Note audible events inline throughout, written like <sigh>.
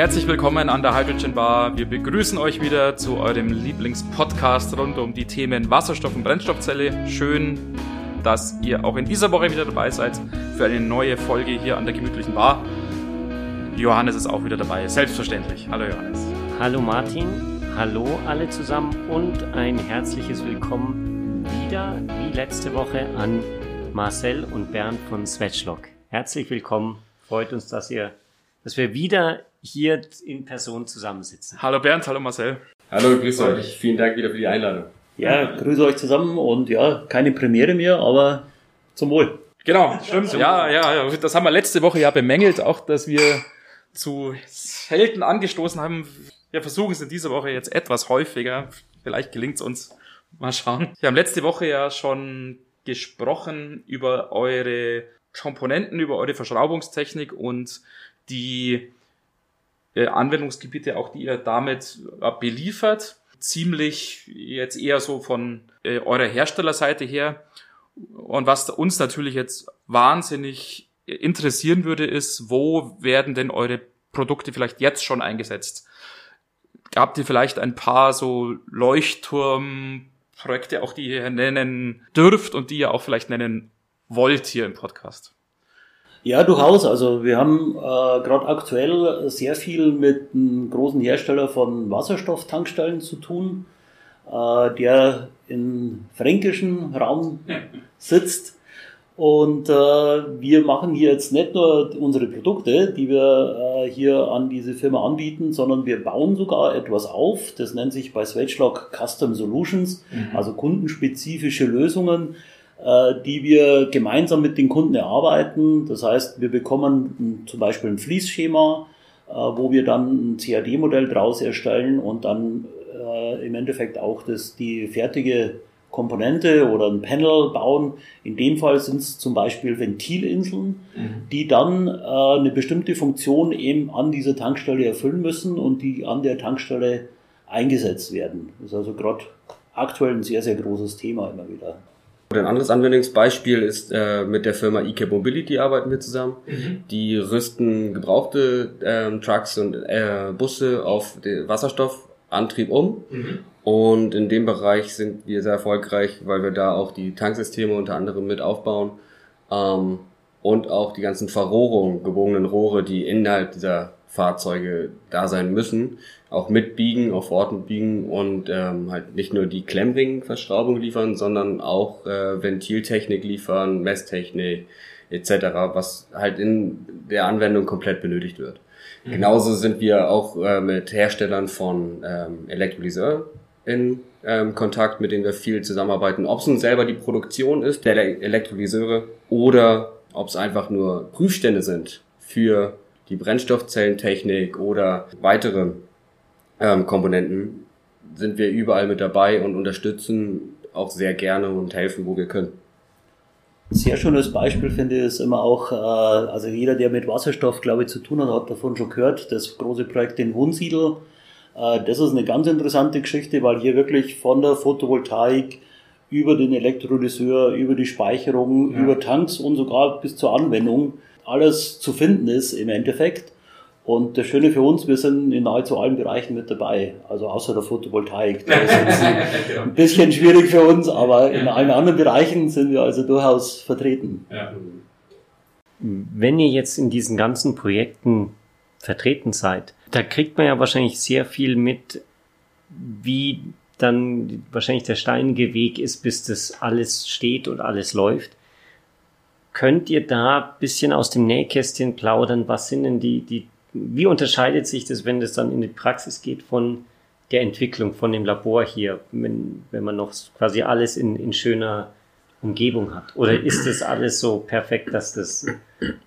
Herzlich willkommen an der Hydrogen Bar. Wir begrüßen euch wieder zu eurem Lieblingspodcast rund um die Themen Wasserstoff und Brennstoffzelle. Schön, dass ihr auch in dieser Woche wieder dabei seid für eine neue Folge hier an der gemütlichen Bar. Johannes ist auch wieder dabei, selbstverständlich. Hallo Johannes. Hallo Martin, hallo alle zusammen und ein herzliches Willkommen wieder wie letzte Woche an Marcel und Bernd von Svetschlock. Herzlich willkommen. Freut uns, dass ihr, dass wir wieder hier in Person zusammensitzen. Hallo Bernd, hallo Marcel. Hallo, grüß euch. Vielen Dank wieder für die Einladung. Ja, grüße euch zusammen und ja, keine Premiere mehr, aber zum Wohl. Genau, stimmt. Ja, ja, ja. Das haben wir letzte Woche ja bemängelt, auch dass wir zu selten angestoßen haben. Wir versuchen es in dieser Woche jetzt etwas häufiger. Vielleicht gelingt es uns. Mal schauen. Wir haben letzte Woche ja schon gesprochen über eure Komponenten, über eure Verschraubungstechnik und die Anwendungsgebiete, auch die ihr damit äh, beliefert. Ziemlich jetzt eher so von äh, eurer Herstellerseite her. Und was uns natürlich jetzt wahnsinnig interessieren würde, ist, wo werden denn eure Produkte vielleicht jetzt schon eingesetzt? Habt ihr vielleicht ein paar so Leuchtturmprojekte, auch die ihr nennen dürft und die ihr auch vielleicht nennen wollt hier im Podcast? Ja, durchaus. Also wir haben äh, gerade aktuell sehr viel mit einem großen Hersteller von Wasserstofftankstellen zu tun, äh, der im fränkischen Raum <laughs> sitzt. Und äh, wir machen hier jetzt nicht nur unsere Produkte, die wir äh, hier an diese Firma anbieten, sondern wir bauen sogar etwas auf. Das nennt sich bei Swedgelock Custom Solutions, mhm. also kundenspezifische Lösungen, die wir gemeinsam mit den Kunden erarbeiten. Das heißt, wir bekommen zum Beispiel ein Fließschema, äh, wo wir dann ein CAD-Modell draus erstellen und dann äh, im Endeffekt auch das, die fertige Komponente oder ein Panel bauen. In dem Fall sind es zum Beispiel Ventilinseln, mhm. die dann äh, eine bestimmte Funktion eben an dieser Tankstelle erfüllen müssen und die an der Tankstelle eingesetzt werden. Das ist also gerade aktuell ein sehr, sehr großes Thema immer wieder. Ein anderes Anwendungsbeispiel ist äh, mit der Firma eCap Mobility arbeiten wir zusammen. Mhm. Die rüsten gebrauchte ähm, Trucks und äh, Busse auf den Wasserstoffantrieb um. Mhm. Und in dem Bereich sind wir sehr erfolgreich, weil wir da auch die Tanksysteme unter anderem mit aufbauen. Ähm, und auch die ganzen Verrohrungen, gebogenen Rohre, die innerhalb dieser Fahrzeuge da sein müssen, auch mitbiegen, auf Orten biegen und ähm, halt nicht nur die Klemmring-Verschraubung liefern, sondern auch äh, Ventiltechnik liefern, Messtechnik etc., was halt in der Anwendung komplett benötigt wird. Mhm. Genauso sind wir auch äh, mit Herstellern von ähm, Elektrolyseur in ähm, Kontakt, mit denen wir viel zusammenarbeiten. Ob es nun selber die Produktion ist der Elektrolyseure oder ob es einfach nur Prüfstände sind für die Brennstoffzellentechnik oder weitere ähm, Komponenten, sind wir überall mit dabei und unterstützen auch sehr gerne und helfen, wo wir können. Sehr schönes Beispiel finde ich ist immer auch, äh, also jeder, der mit Wasserstoff, glaube ich, zu tun hat, hat davon schon gehört, das große Projekt in Wunsiedel. Äh, das ist eine ganz interessante Geschichte, weil hier wirklich von der Photovoltaik über den Elektrolyseur, über die Speicherung, ja. über Tanks und sogar bis zur Anwendung alles zu finden ist im Endeffekt. Und das Schöne für uns, wir sind in nahezu allen Bereichen mit dabei, also außer der Photovoltaik. Das ist jetzt <laughs> ein bisschen schwierig für uns, aber in allen anderen Bereichen sind wir also durchaus vertreten. Wenn ihr jetzt in diesen ganzen Projekten vertreten seid, da kriegt man ja wahrscheinlich sehr viel mit, wie dann wahrscheinlich der steinige Weg ist, bis das alles steht und alles läuft. Könnt ihr da bisschen aus dem Nähkästchen plaudern? Was sind denn die, die, wie unterscheidet sich das, wenn das dann in die Praxis geht von der Entwicklung, von dem Labor hier, wenn, wenn man noch quasi alles in, in schöner Umgebung hat? Oder ist das alles so perfekt, dass das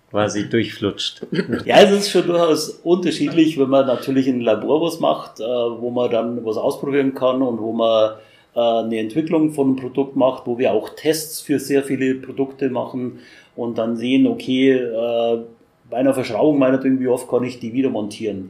quasi durchflutscht? Ja, es ist schon durchaus unterschiedlich, wenn man natürlich in einem Labor was macht, äh, wo man dann was ausprobieren kann und wo man eine Entwicklung von einem Produkt macht, wo wir auch Tests für sehr viele Produkte machen und dann sehen, okay, äh, bei einer Verschraubung meinetwegen, wie oft kann ich die wieder montieren?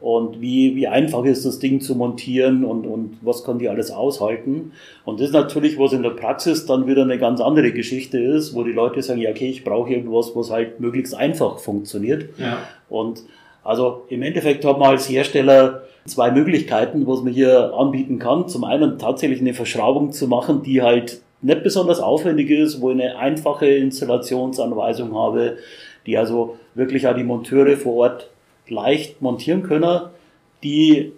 Mhm. Und wie, wie einfach ist das Ding zu montieren und, und was kann die alles aushalten? Und das ist natürlich, was in der Praxis dann wieder eine ganz andere Geschichte ist, wo die Leute sagen, ja, okay, ich brauche irgendwas, was halt möglichst einfach funktioniert. Ja. Und Also im Endeffekt hat man als Hersteller zwei Möglichkeiten, was man hier anbieten kann. Zum einen tatsächlich eine Verschraubung zu machen, die halt nicht besonders aufwendig ist, wo ich eine einfache Installationsanweisung habe, die also wirklich auch die Monteure vor Ort leicht montieren können, die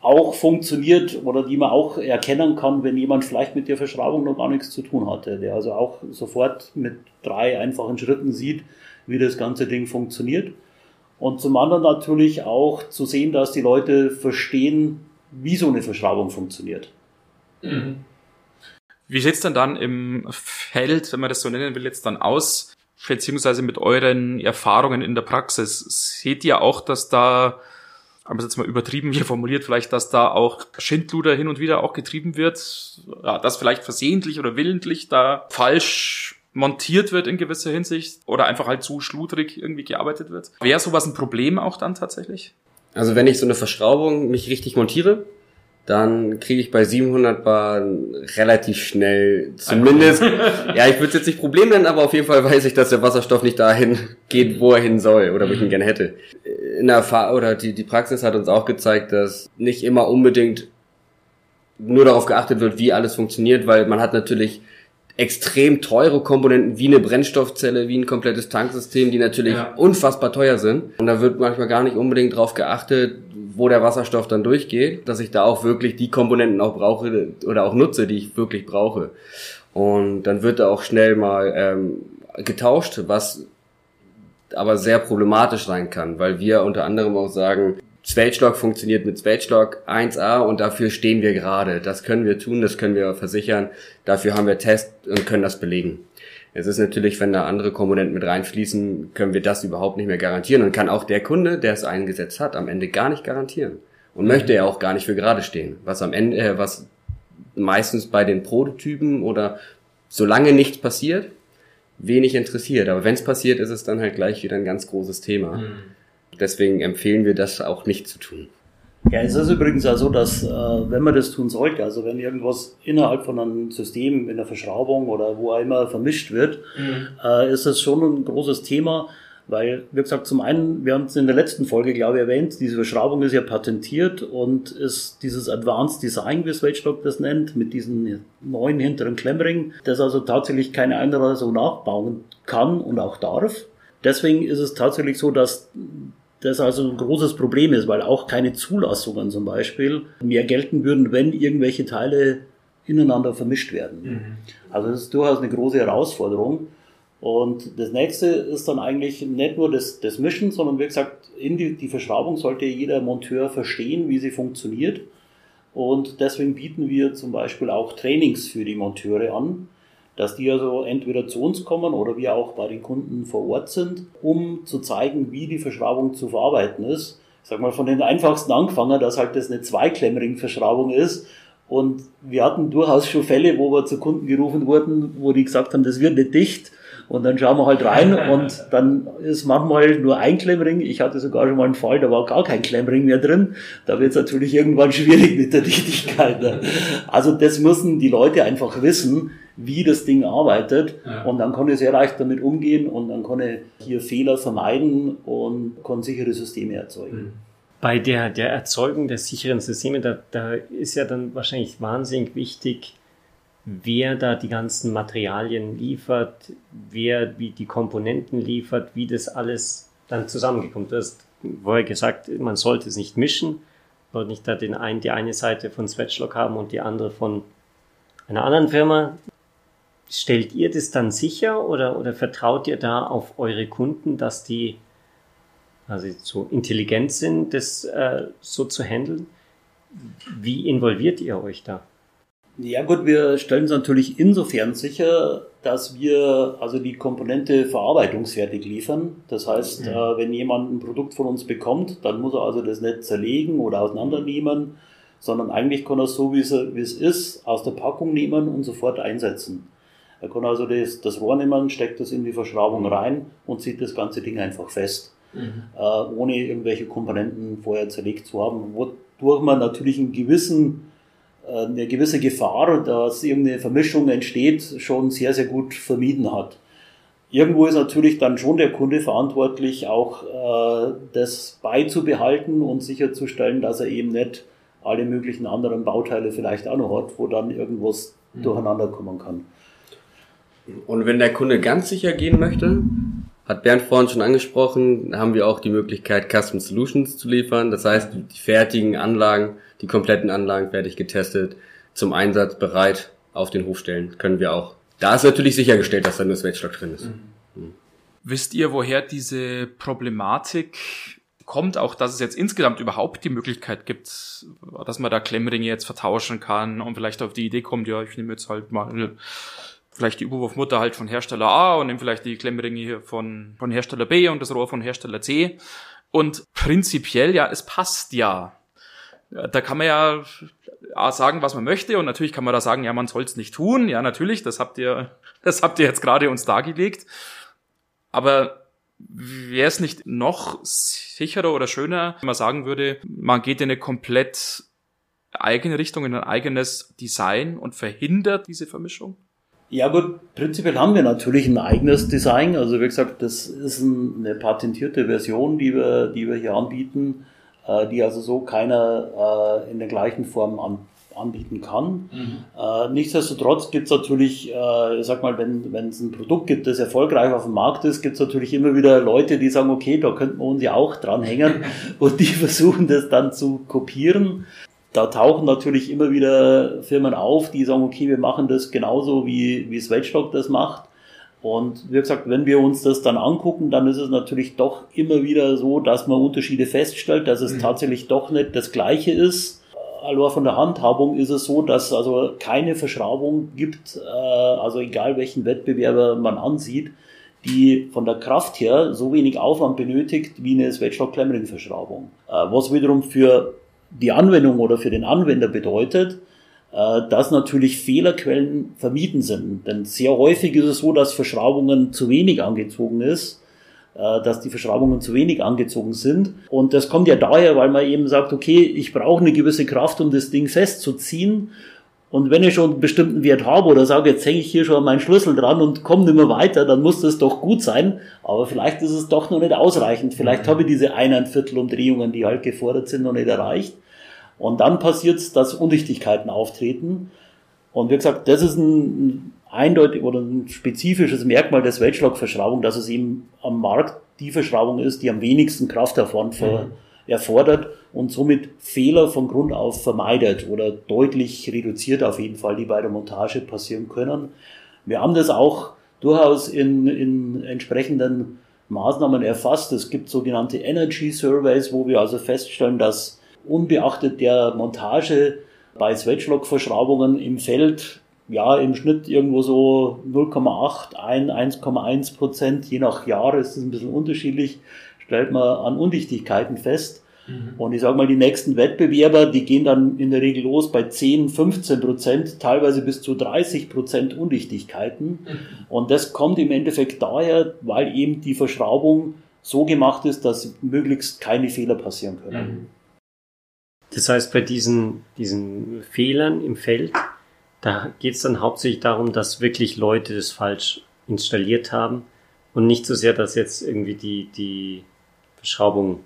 auch funktioniert oder die man auch erkennen kann, wenn jemand vielleicht mit der Verschraubung noch gar nichts zu tun hatte, der also auch sofort mit drei einfachen Schritten sieht, wie das ganze Ding funktioniert. Und zum anderen natürlich auch zu sehen, dass die Leute verstehen, wie so eine Verschraubung funktioniert. Mhm. Wie sieht's denn dann im Feld, wenn man das so nennen will, jetzt dann aus, beziehungsweise mit euren Erfahrungen in der Praxis? Seht ihr auch, dass da, haben wir jetzt mal übertrieben hier formuliert, vielleicht, dass da auch Schindluder hin und wieder auch getrieben wird, ja, dass vielleicht versehentlich oder willentlich da falsch montiert wird in gewisser Hinsicht oder einfach halt zu schludrig irgendwie gearbeitet wird. Wäre sowas ein Problem auch dann tatsächlich? Also wenn ich so eine Verschraubung mich richtig montiere, dann kriege ich bei 700 Bar relativ schnell zumindest, <laughs> ja, ich würde es jetzt nicht Problem nennen, aber auf jeden Fall weiß ich, dass der Wasserstoff nicht dahin geht, wo er hin soll oder wo ich ihn mhm. gerne hätte. In der Erfahrung, oder die, die Praxis hat uns auch gezeigt, dass nicht immer unbedingt nur darauf geachtet wird, wie alles funktioniert, weil man hat natürlich extrem teure Komponenten wie eine Brennstoffzelle, wie ein komplettes Tanksystem, die natürlich ja. unfassbar teuer sind. Und da wird manchmal gar nicht unbedingt drauf geachtet, wo der Wasserstoff dann durchgeht, dass ich da auch wirklich die Komponenten auch brauche oder auch nutze, die ich wirklich brauche. Und dann wird da auch schnell mal ähm, getauscht, was aber sehr problematisch sein kann, weil wir unter anderem auch sagen, Zweltstock funktioniert mit Zweltstock 1A und dafür stehen wir gerade. Das können wir tun, das können wir versichern. Dafür haben wir Test und können das belegen. Es ist natürlich, wenn da andere Komponenten mit reinfließen, können wir das überhaupt nicht mehr garantieren und kann auch der Kunde, der es eingesetzt hat, am Ende gar nicht garantieren. Und möchte er auch gar nicht für gerade stehen. Was am Ende, äh, was meistens bei den Prototypen oder solange nichts passiert, wenig interessiert. Aber wenn es passiert, ist es dann halt gleich wieder ein ganz großes Thema. Mhm. Deswegen empfehlen wir das auch nicht zu tun. Ja, es ist übrigens auch so, dass äh, wenn man das tun sollte, also wenn irgendwas innerhalb von einem System in der Verschraubung oder wo auch immer vermischt wird, mhm. äh, ist das schon ein großes Thema, weil, wie gesagt, zum einen, wir haben es in der letzten Folge, glaube ich, erwähnt, diese Verschraubung ist ja patentiert und ist dieses Advanced Design, wie Swedstock das nennt, mit diesen neuen hinteren Klemmring, das also tatsächlich keine andere so nachbauen kann und auch darf. Deswegen ist es tatsächlich so, dass das also ein großes Problem ist, weil auch keine Zulassungen zum Beispiel mehr gelten würden, wenn irgendwelche Teile ineinander vermischt werden. Mhm. Also das ist durchaus eine große Herausforderung. Und das nächste ist dann eigentlich nicht nur das, das Mischen, sondern wie gesagt, in die, die Verschraubung sollte jeder Monteur verstehen, wie sie funktioniert. Und deswegen bieten wir zum Beispiel auch Trainings für die Monteure an, dass die also entweder zu uns kommen oder wir auch bei den Kunden vor Ort sind, um zu zeigen, wie die Verschraubung zu verarbeiten ist. Ich sag mal, von den einfachsten angefangen, dass halt das eine Zweiklemmring-Verschraubung ist. Und wir hatten durchaus schon Fälle, wo wir zu Kunden gerufen wurden, wo die gesagt haben, das wird nicht dicht. Und dann schauen wir halt rein <laughs> und dann ist manchmal nur ein Klemmring. Ich hatte sogar schon mal einen Fall, da war gar kein Klemmring mehr drin. Da wird es natürlich irgendwann schwierig mit der Dichtigkeit. Ne? Also das müssen die Leute einfach wissen, wie das Ding arbeitet. Ja. Und dann kann ich sehr leicht damit umgehen und dann kann ich hier Fehler vermeiden und kann sichere Systeme erzeugen. Mhm. Bei der, der Erzeugung der sicheren Systeme, da, da ist ja dann wahrscheinlich wahnsinnig wichtig, wer da die ganzen Materialien liefert, wer wie die Komponenten liefert, wie das alles dann zusammengekommen. Du hast vorher gesagt, man sollte es nicht mischen, sollte nicht da den einen, die eine Seite von Sweatschlock haben und die andere von einer anderen Firma. Stellt ihr das dann sicher oder, oder vertraut ihr da auf eure Kunden, dass die also so intelligent sind, das äh, so zu handeln? Wie involviert ihr euch da? Ja gut, wir stellen es natürlich insofern sicher, dass wir also die Komponente verarbeitungsfertig liefern. Das heißt, mhm. äh, wenn jemand ein Produkt von uns bekommt, dann muss er also das nicht zerlegen oder auseinandernehmen, sondern eigentlich kann er es so, wie es, wie es ist, aus der Packung nehmen und sofort einsetzen. Er kann also das, das Rohr nehmen, steckt das in die Verschraubung rein und zieht das ganze Ding einfach fest, mhm. äh, ohne irgendwelche Komponenten vorher zerlegt zu haben, wodurch man natürlich einen gewissen, äh, eine gewisse Gefahr, dass irgendeine Vermischung entsteht, schon sehr, sehr gut vermieden hat. irgendwo ist natürlich dann schon der Kunde verantwortlich, auch äh, das beizubehalten und sicherzustellen, dass er eben nicht alle möglichen anderen Bauteile vielleicht auch noch hat, wo dann irgendwas mhm. durcheinander kommen kann. Und wenn der Kunde ganz sicher gehen möchte, hat Bernd vorhin schon angesprochen, haben wir auch die Möglichkeit, Custom Solutions zu liefern. Das heißt, die fertigen Anlagen, die kompletten Anlagen fertig getestet, zum Einsatz bereit auf den Hof stellen, können wir auch. Da ist natürlich sichergestellt, dass da nur Swedstock drin ist. Mhm. Wisst ihr, woher diese Problematik kommt, auch dass es jetzt insgesamt überhaupt die Möglichkeit gibt, dass man da Klemmringe jetzt vertauschen kann und vielleicht auf die Idee kommt, ja, ich nehme jetzt halt mal vielleicht die Überwurfmutter halt von Hersteller A und nehme vielleicht die Klemmringe hier von, von Hersteller B und das Rohr von Hersteller C. Und prinzipiell, ja, es passt ja. Da kann man ja sagen, was man möchte und natürlich kann man da sagen, ja, man soll es nicht tun. Ja, natürlich, das habt ihr, <laughs> das habt ihr jetzt gerade uns dargelegt. Aber wäre es nicht noch sicherer oder schöner, wenn man sagen würde, man geht in eine komplett eigene Richtung, in ein eigenes Design und verhindert diese Vermischung? Ja gut, prinzipiell haben wir natürlich ein eigenes Design. Also wie gesagt, das ist eine patentierte Version, die wir, die wir hier anbieten, äh, die also so keiner äh, in der gleichen Form an, anbieten kann. Mhm. Äh, nichtsdestotrotz gibt es natürlich, ich sag mal, wenn wenn es ein Produkt gibt, das erfolgreich auf dem Markt ist, gibt es natürlich immer wieder Leute, die sagen, okay, da könnten wir uns ja auch dranhängen <laughs> und die versuchen das dann zu kopieren da tauchen natürlich immer wieder Firmen auf, die sagen, okay, wir machen das genauso wie, wie Swedstock das macht. Und wie gesagt, wenn wir uns das dann angucken, dann ist es natürlich doch immer wieder so, dass man Unterschiede feststellt, dass es mhm. tatsächlich doch nicht das Gleiche ist. Also von der Handhabung ist es so, dass also keine Verschraubung gibt, äh, also egal welchen Wettbewerber man ansieht, die von der Kraft her so wenig Aufwand benötigt wie eine Swedstock-Klemmring-Verschraubung. Äh, was wiederum für die Anwendung oder für den Anwender bedeutet, äh, dass natürlich Fehlerquellen vermieden sind. Denn sehr häufig ist es so, dass Verschraubungen zu wenig angezogen ist, äh, dass die Verschraubungen zu wenig angezogen sind. Und das kommt ja daher, weil man eben sagt, okay, ich brauche eine gewisse Kraft, um das Ding festzuziehen. Und wenn ich schon einen bestimmten Wert habe oder sage, jetzt hänge ich hier schon meinen Schlüssel dran und komme nicht mehr weiter, dann muss das doch gut sein. Aber vielleicht ist es doch noch nicht ausreichend. Vielleicht mhm. habe ich diese eineinviertel Umdrehungen, die halt gefordert sind, noch nicht erreicht. Und dann passiert es, dass Undichtigkeiten auftreten. Und wie gesagt, das ist ein eindeutig oder ein spezifisches Merkmal der Weltschlagverschraubung, dass es eben am Markt die Verschraubung ist, die am wenigsten Kraftaufwand mhm. Erfordert und somit Fehler von Grund auf vermeidet oder deutlich reduziert auf jeden Fall, die bei der Montage passieren können. Wir haben das auch durchaus in, in entsprechenden Maßnahmen erfasst. Es gibt sogenannte Energy Surveys, wo wir also feststellen, dass unbeachtet der Montage bei Swedgelock-Verschraubungen im Feld ja im Schnitt irgendwo so 0,8, 1,1 Prozent, je nach Jahr ist es ein bisschen unterschiedlich, stellt man an Undichtigkeiten fest. Mhm. Und ich sage mal, die nächsten Wettbewerber, die gehen dann in der Regel los bei 10, 15 Prozent, teilweise bis zu 30 Prozent Undichtigkeiten. Mhm. Und das kommt im Endeffekt daher, weil eben die Verschraubung so gemacht ist, dass möglichst keine Fehler passieren können. Mhm. Das heißt, bei diesen, diesen Fehlern im Feld, da geht es dann hauptsächlich darum, dass wirklich Leute das falsch installiert haben und nicht so sehr, dass jetzt irgendwie die, die Verschraubung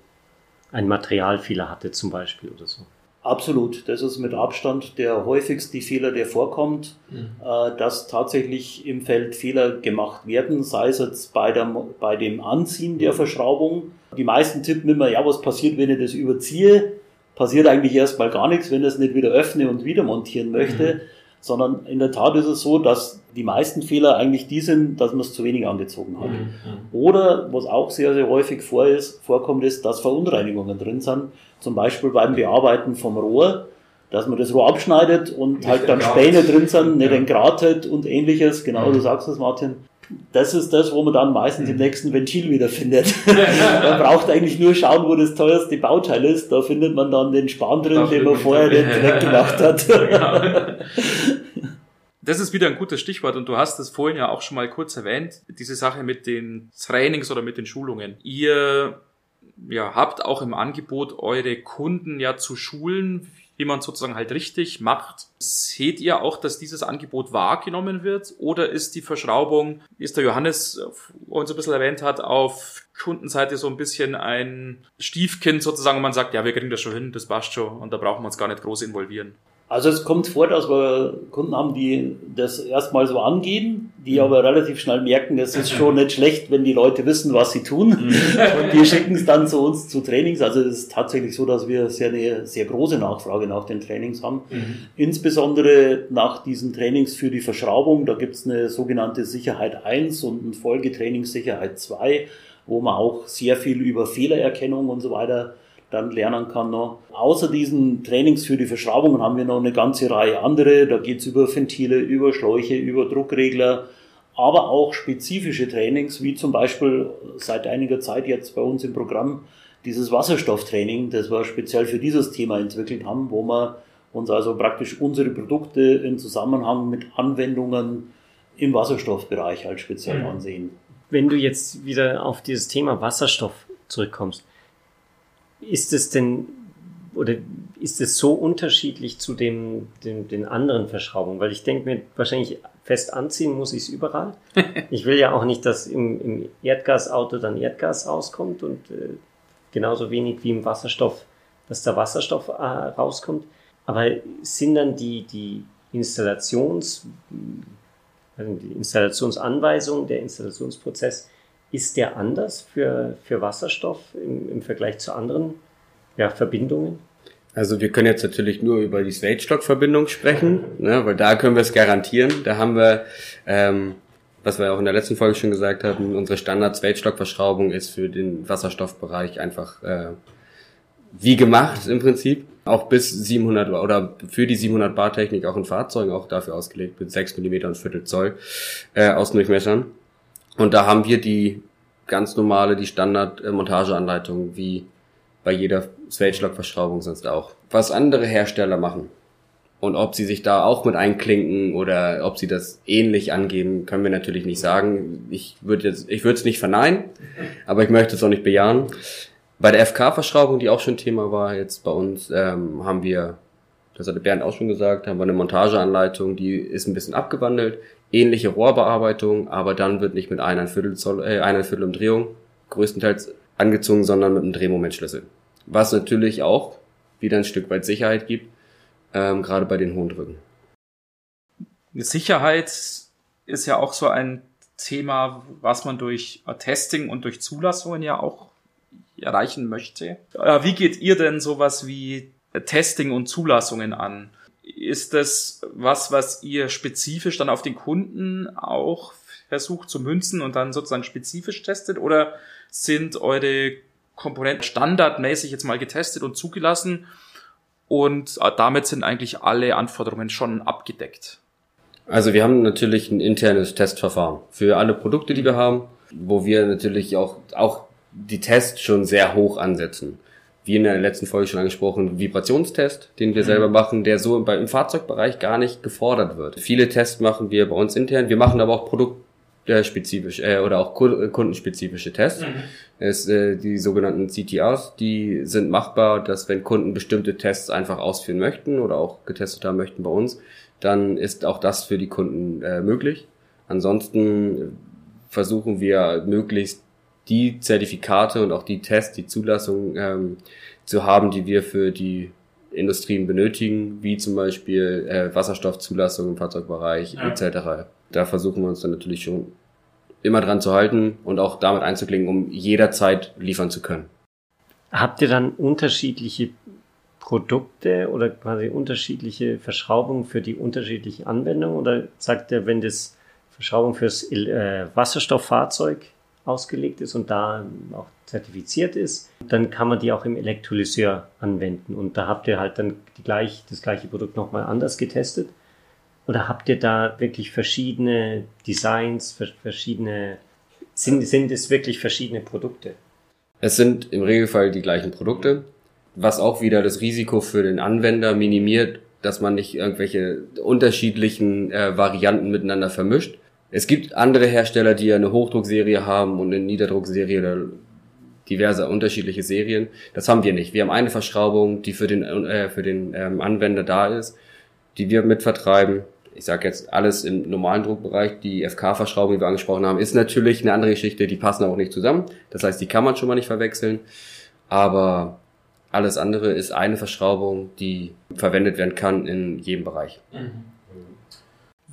einen Materialfehler hatte zum Beispiel oder so. Absolut, das ist mit Abstand der häufigste Fehler, der vorkommt, mhm. äh, dass tatsächlich im Feld Fehler gemacht werden, sei es jetzt bei, der, bei dem Anziehen der Verschraubung. Die meisten tippen immer, ja, was passiert, wenn ich das überziehe? passiert eigentlich erstmal gar nichts, wenn er es nicht wieder öffne und wieder montieren möchte. Mhm. Sondern in der Tat ist es so, dass die meisten Fehler eigentlich die sind, dass man es zu wenig angezogen hat. Mhm. Oder, was auch sehr, sehr häufig vor ist, vorkommt, ist, dass Verunreinigungen drin sind. Zum Beispiel beim Bearbeiten vom Rohr, dass man das Rohr abschneidet und nicht halt dann Späne drin sind, nicht ja. entgratet und ähnliches. Genau, mhm. du sagst es, Martin das ist das, wo man dann meistens im mhm. nächsten Ventil wieder findet. <laughs> man braucht eigentlich nur schauen, wo das teuerste Bauteil ist. Da findet man dann den Span drin, den man vorher den Dreck <laughs> gemacht hat. <laughs> Das ist wieder ein gutes Stichwort und du hast es vorhin ja auch schon mal kurz erwähnt, diese Sache mit den Trainings oder mit den Schulungen. Ihr ja, habt auch im Angebot, eure Kunden ja zu schulen, wie man sozusagen halt richtig macht. Seht ihr auch, dass dieses Angebot wahrgenommen wird? Oder ist die Verschraubung, wie es der Johannes uns ein bisschen erwähnt hat, auf Kundenseite so ein bisschen ein Stiefkind sozusagen und man sagt, ja, wir kriegen das schon hin, das passt schon und da brauchen wir uns gar nicht groß involvieren? Also es kommt vor, dass wir Kunden haben, die das erstmal so angehen, die mhm. aber relativ schnell merken, es ist schon nicht schlecht, wenn die Leute wissen, was sie tun. Mhm. <laughs> Und die schicken es dann zu uns zu Trainings. Also es ist tatsächlich so, dass wir sehr eine sehr große Nachfrage nach den Trainings haben. Mhm. Insbesondere nach diesen Trainings für die Verschraubung. Da gibt es eine sogenannte Sicherheit 1 und ein Folgetraining Sicherheit 2, wo man auch sehr viel über Fehlererkennung und so weiter dann lernen kann noch. Außer diesen Trainings für die Verschraubungen haben wir noch eine ganze Reihe andere. Da geht's über Ventile, über Schläuche, über Druckregler, aber auch spezifische Trainings, wie zum Beispiel seit einiger Zeit jetzt bei uns im Programm dieses Wasserstofftraining, das wir speziell für dieses Thema entwickelt haben, wo wir uns also praktisch unsere Produkte in Zusammenhang mit Anwendungen im Wasserstoffbereich halt speziell mhm. ansehen. Wenn du jetzt wieder auf dieses Thema Wasserstoff zurückkommst, ist es denn oder ist es so unterschiedlich zu dem, dem, den anderen Verschraubungen? Weil ich denke mir, wahrscheinlich fest anziehen muss ich es überall. <laughs> ich will ja auch nicht, dass im, im Erdgasauto dann Erdgas rauskommt und äh, genauso wenig wie im Wasserstoff, dass der Wasserstoff äh, rauskommt. Aber sind dann die, die Installations, also die Installationsanweisung, der Installationsprozess, ist der anders für, für Wasserstoff im, im Vergleich zu anderen ja, Verbindungen? Also wir können jetzt natürlich nur über die Swage-Stock-Verbindung sprechen, ne, weil da können wir es garantieren. Da haben wir, ähm, was wir auch in der letzten Folge schon gesagt haben, unsere Standard-Swage-Stock-Verschraubung ist für den Wasserstoffbereich einfach äh, wie gemacht im Prinzip. Auch bis 700 oder für die 700 Bar Technik auch in Fahrzeugen auch dafür ausgelegt mit 6 mm und Viertel Zoll äh, Außendurchmessern. Und da haben wir die ganz normale, die Standard-Montageanleitung, wie bei jeder Swage-Lock-Verschraubung sonst auch. Was andere Hersteller machen und ob sie sich da auch mit einklinken oder ob sie das ähnlich angeben, können wir natürlich nicht sagen. Ich würde jetzt, ich würde es nicht verneinen, aber ich möchte es auch nicht bejahen. Bei der FK-Verschraubung, die auch schon Thema war jetzt bei uns, ähm, haben wir, das hatte Bernd auch schon gesagt, haben wir eine Montageanleitung, die ist ein bisschen abgewandelt ähnliche Rohrbearbeitung, aber dann wird nicht mit einer Viertel Zoll, äh, einer Viertel Umdrehung größtenteils angezogen, sondern mit einem Drehmomentschlüssel. Was natürlich auch wieder ein Stück weit Sicherheit gibt, ähm, gerade bei den hohen Drücken. Sicherheit ist ja auch so ein Thema, was man durch Testing und durch Zulassungen ja auch erreichen möchte. Äh, wie geht ihr denn sowas wie Testing und Zulassungen an? Ist das was, was ihr spezifisch dann auf den Kunden auch versucht zu münzen und dann sozusagen spezifisch testet? Oder sind eure Komponenten standardmäßig jetzt mal getestet und zugelassen und damit sind eigentlich alle Anforderungen schon abgedeckt? Also wir haben natürlich ein internes Testverfahren für alle Produkte, die wir haben, wo wir natürlich auch, auch die Tests schon sehr hoch ansetzen wie in der letzten Folge schon angesprochen, Vibrationstest, den wir mhm. selber machen, der so im Fahrzeugbereich gar nicht gefordert wird. Viele Tests machen wir bei uns intern. Wir machen aber auch produktspezifisch äh, oder auch kundenspezifische Tests. Mhm. Es, äh, die sogenannten CTRs, die sind machbar, dass wenn Kunden bestimmte Tests einfach ausführen möchten oder auch getestet haben möchten bei uns, dann ist auch das für die Kunden äh, möglich. Ansonsten versuchen wir möglichst die Zertifikate und auch die Tests, die Zulassung ähm, zu haben, die wir für die Industrien benötigen, wie zum Beispiel äh, Wasserstoffzulassung im Fahrzeugbereich ja. etc. Da versuchen wir uns dann natürlich schon immer dran zu halten und auch damit einzuklingen, um jederzeit liefern zu können. Habt ihr dann unterschiedliche Produkte oder quasi unterschiedliche Verschraubungen für die unterschiedlichen Anwendungen? Oder sagt ihr, wenn das Verschraubung fürs äh, Wasserstofffahrzeug ausgelegt ist und da auch zertifiziert ist, dann kann man die auch im Elektrolyseur anwenden. Und da habt ihr halt dann gleich, das gleiche Produkt nochmal anders getestet. Oder habt ihr da wirklich verschiedene Designs, verschiedene, sind, sind es wirklich verschiedene Produkte? Es sind im Regelfall die gleichen Produkte, was auch wieder das Risiko für den Anwender minimiert, dass man nicht irgendwelche unterschiedlichen äh, Varianten miteinander vermischt. Es gibt andere Hersteller, die ja eine Hochdruckserie haben und eine Niederdruckserie. Da diverse unterschiedliche Serien. Das haben wir nicht. Wir haben eine Verschraubung, die für den, äh, für den ähm, Anwender da ist, die wir mitvertreiben. Ich sage jetzt alles im normalen Druckbereich. Die FK-Verschraubung, die wir angesprochen haben, ist natürlich eine andere Geschichte. Die passen auch nicht zusammen. Das heißt, die kann man schon mal nicht verwechseln. Aber alles andere ist eine Verschraubung, die verwendet werden kann in jedem Bereich.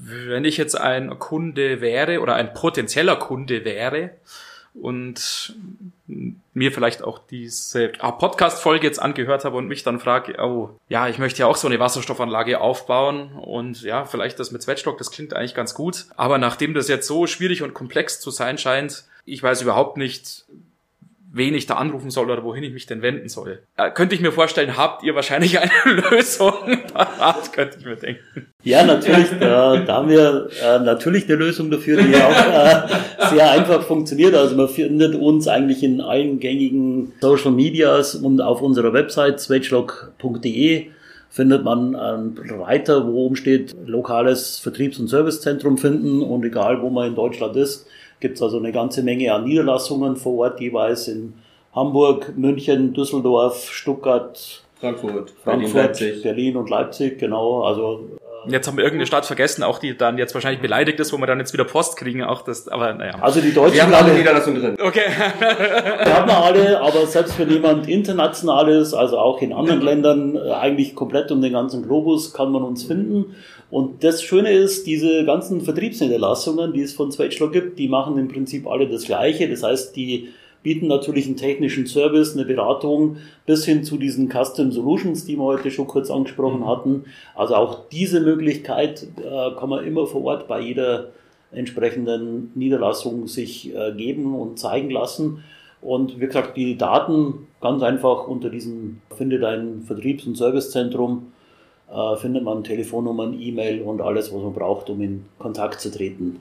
Wenn ich jetzt ein Kunde wäre oder ein potenzieller Kunde wäre und mir vielleicht auch diese Podcast-Folge jetzt angehört habe und mich dann frage, oh, ja, ich möchte ja auch so eine Wasserstoffanlage aufbauen und ja, vielleicht das mit Sweatstock, das klingt eigentlich ganz gut. Aber nachdem das jetzt so schwierig und komplex zu sein scheint, ich weiß überhaupt nicht, wen ich da anrufen soll oder wohin ich mich denn wenden soll. Äh, könnte ich mir vorstellen, habt ihr wahrscheinlich <laughs> eine Lösung parat, könnte ich mir denken. Ja, natürlich. Da, da haben wir äh, natürlich eine Lösung dafür, die auch äh, sehr einfach funktioniert. Also man findet uns eigentlich in allen gängigen Social Medias und auf unserer Website swedgelog.de findet man einen Reiter, wo oben steht, lokales Vertriebs- und Servicezentrum finden und egal, wo man in Deutschland ist, gibt es also eine ganze Menge an Niederlassungen vor Ort, jeweils in Hamburg, München, Düsseldorf, Stuttgart, Frankfurt, Frankfurt, Berlin, Leipzig. Berlin und Leipzig, genau. Also Jetzt haben wir irgendeine Stadt vergessen, auch die dann jetzt wahrscheinlich beleidigt ist, wo wir dann jetzt wieder Post kriegen, auch das, aber naja. Also die Deutschen wir haben alle Niederlassungen drin. Okay. wir haben alle, aber selbst wenn jemand international ist, also auch in anderen Ländern, äh, eigentlich komplett um den ganzen Globus, kann man uns finden. Und das Schöne ist, diese ganzen Vertriebsniederlassungen, die es von Swedschlag gibt, die machen im Prinzip alle das Gleiche. Das heißt, die bieten natürlich einen technischen Service, eine Beratung bis hin zu diesen Custom Solutions, die wir heute schon kurz angesprochen mhm. hatten. Also auch diese Möglichkeit äh, kann man immer vor Ort bei jeder entsprechenden Niederlassung sich äh, geben und zeigen lassen. Und wie gesagt, die Daten ganz einfach unter diesem Finde dein Vertriebs- und Servicezentrum äh, findet man Telefonnummern, E-Mail und alles, was man braucht, um in Kontakt zu treten.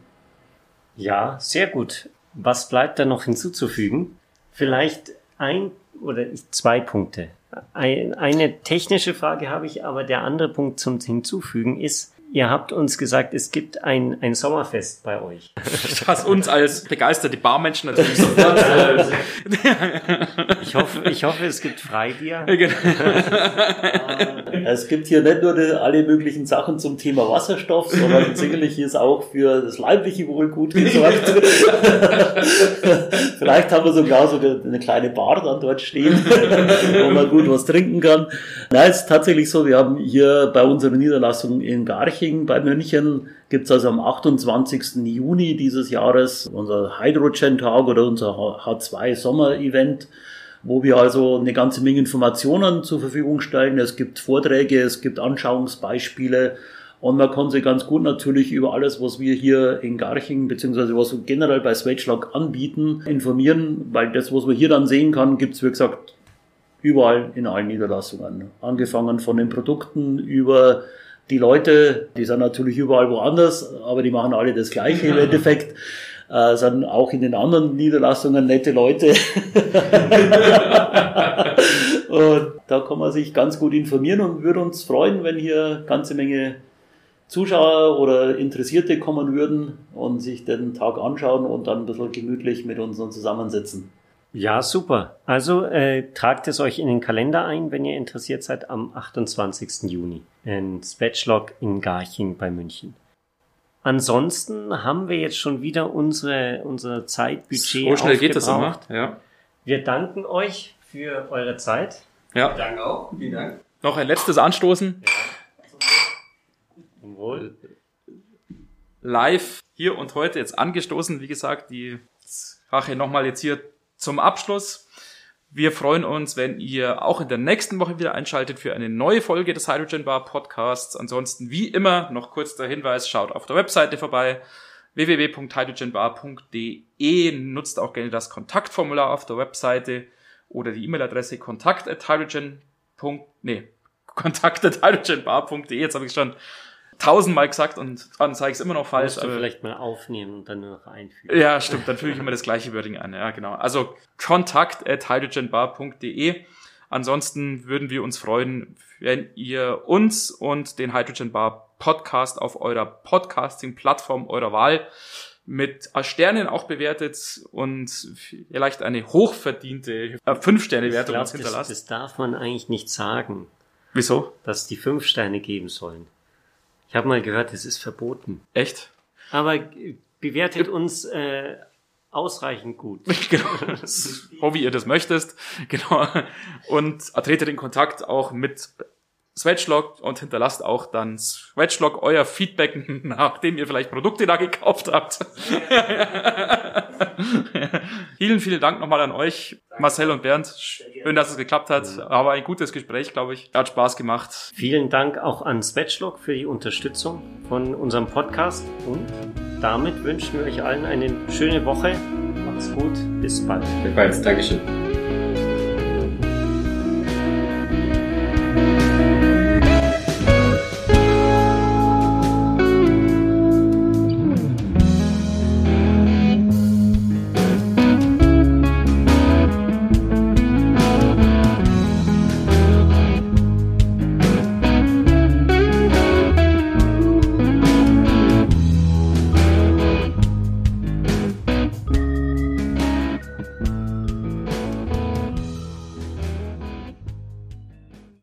Ja, sehr gut. Was bleibt da noch hinzuzufügen? Vielleicht ein oder zwei Punkte. Eine technische Frage habe ich, aber der andere Punkt zum Hinzufügen ist, Ihr habt uns gesagt, es gibt ein, ein Sommerfest bei euch. <laughs> Was uns als begeisterte Barmenschen natürlich sofort. <laughs> Äh, ich, hoffe, ich hoffe, es gibt Freibier. <laughs> Genau. es gibt hier nicht nur die, alle möglichen Sachen zum Thema Wasserstoff, sondern sicherlich ist auch für das leibliche Wohl gut gesorgt. Vielleicht haben wir sogar so eine kleine Bar dann dort stehen, wo man gut was trinken kann. Nein, es ist tatsächlich so, wir haben hier bei unserer Niederlassung in Garch Garching bei München gibt es also am 28. Juni dieses Jahres unser Hydrogen-Tag oder unser H2-Sommer-Event, wo wir also eine ganze Menge Informationen zur Verfügung stellen. Es gibt Vorträge, es gibt Anschauungsbeispiele und man kann sich ganz gut natürlich über alles, was wir hier in Garching, beziehungsweise was wir generell bei Sweatschlag anbieten, informieren, weil das, was man hier dann sehen kann, gibt es, wie gesagt, überall in allen Niederlassungen. Angefangen von den Produkten über die Leute, die sind natürlich überall woanders, aber die machen alle das Gleiche im <laughs> Endeffekt. Äh, sind auch in den anderen Niederlassungen nette Leute. <laughs> und da kann man sich ganz gut informieren und würde uns freuen, wenn hier ganze Menge Zuschauer oder Interessierte kommen würden und sich den Tag anschauen und dann ein bisschen gemütlich mit uns zusammensetzen. Ja, super. Also äh, tragt es euch in den Kalender ein, wenn ihr interessiert seid, am 28. Juni in Spatchlog in Garching bei München. Ansonsten haben wir jetzt schon wieder unsere, unser Zeitbudget So schnell geht das immer, ja. Wir danken euch für eure Zeit. Ja. Danke auch. Vielen Dank. Noch ein letztes Anstoßen. Ja. Wohl. Live hier und heute jetzt angestoßen. Wie gesagt, die Rache nochmal jetzt hier zum Abschluss. Wir freuen uns, wenn ihr auch in der nächsten Woche wieder einschaltet für eine neue Folge des Hydrogen Bar Podcasts. Ansonsten, wie immer, noch kurz der Hinweis, schaut auf der Webseite vorbei www.hydrogenbar.de. Nutzt auch gerne das Kontaktformular auf der Webseite oder die E-Mail-Adresse kontakt@hydrogen. Nee, <laughs> kontakt@hydrogenbar.de. Jetzt habe ich schon tausendmal gesagt und dann sage ich es immer noch falsch. Musst du vielleicht mal aufnehmen und dann nur noch einfügen. Ja, stimmt. Dann füge ich immer das gleiche Wording an. Ja, genau. Also kontakt at hydrogenbar.de. Ansonsten würden wir uns freuen, wenn ihr uns und den Hydrogen Bar Podcast auf eurer Podcasting-Plattform eurer Wahl mit Sternen auch bewertet und vielleicht eine hochverdiente äh, 5-Sterne-Wertung uns hinterlasst. Das, das darf man eigentlich nicht sagen. Wieso? Dass die 5 Sterne geben sollen. Ich habe mal gehört, es ist verboten. Echt? Aber bewertet uns äh, ausreichend gut. <laughs> genau. So wie ihr das möchtest. Genau. Und tretet in Kontakt auch mit Swatchlog und hinterlasst auch dann Swatchlog euer Feedback, <laughs> nachdem ihr vielleicht Produkte da gekauft habt. <laughs> vielen, vielen Dank nochmal an euch, Marcel und Bernd. Schön, dass es geklappt hat. Aber ein gutes Gespräch, glaube ich. Hat Spaß gemacht. Vielen Dank auch an Swatchlog für die Unterstützung von unserem Podcast. Und damit wünschen wir euch allen eine schöne Woche. Macht's gut. Bis bald. Bis bald. Dankeschön.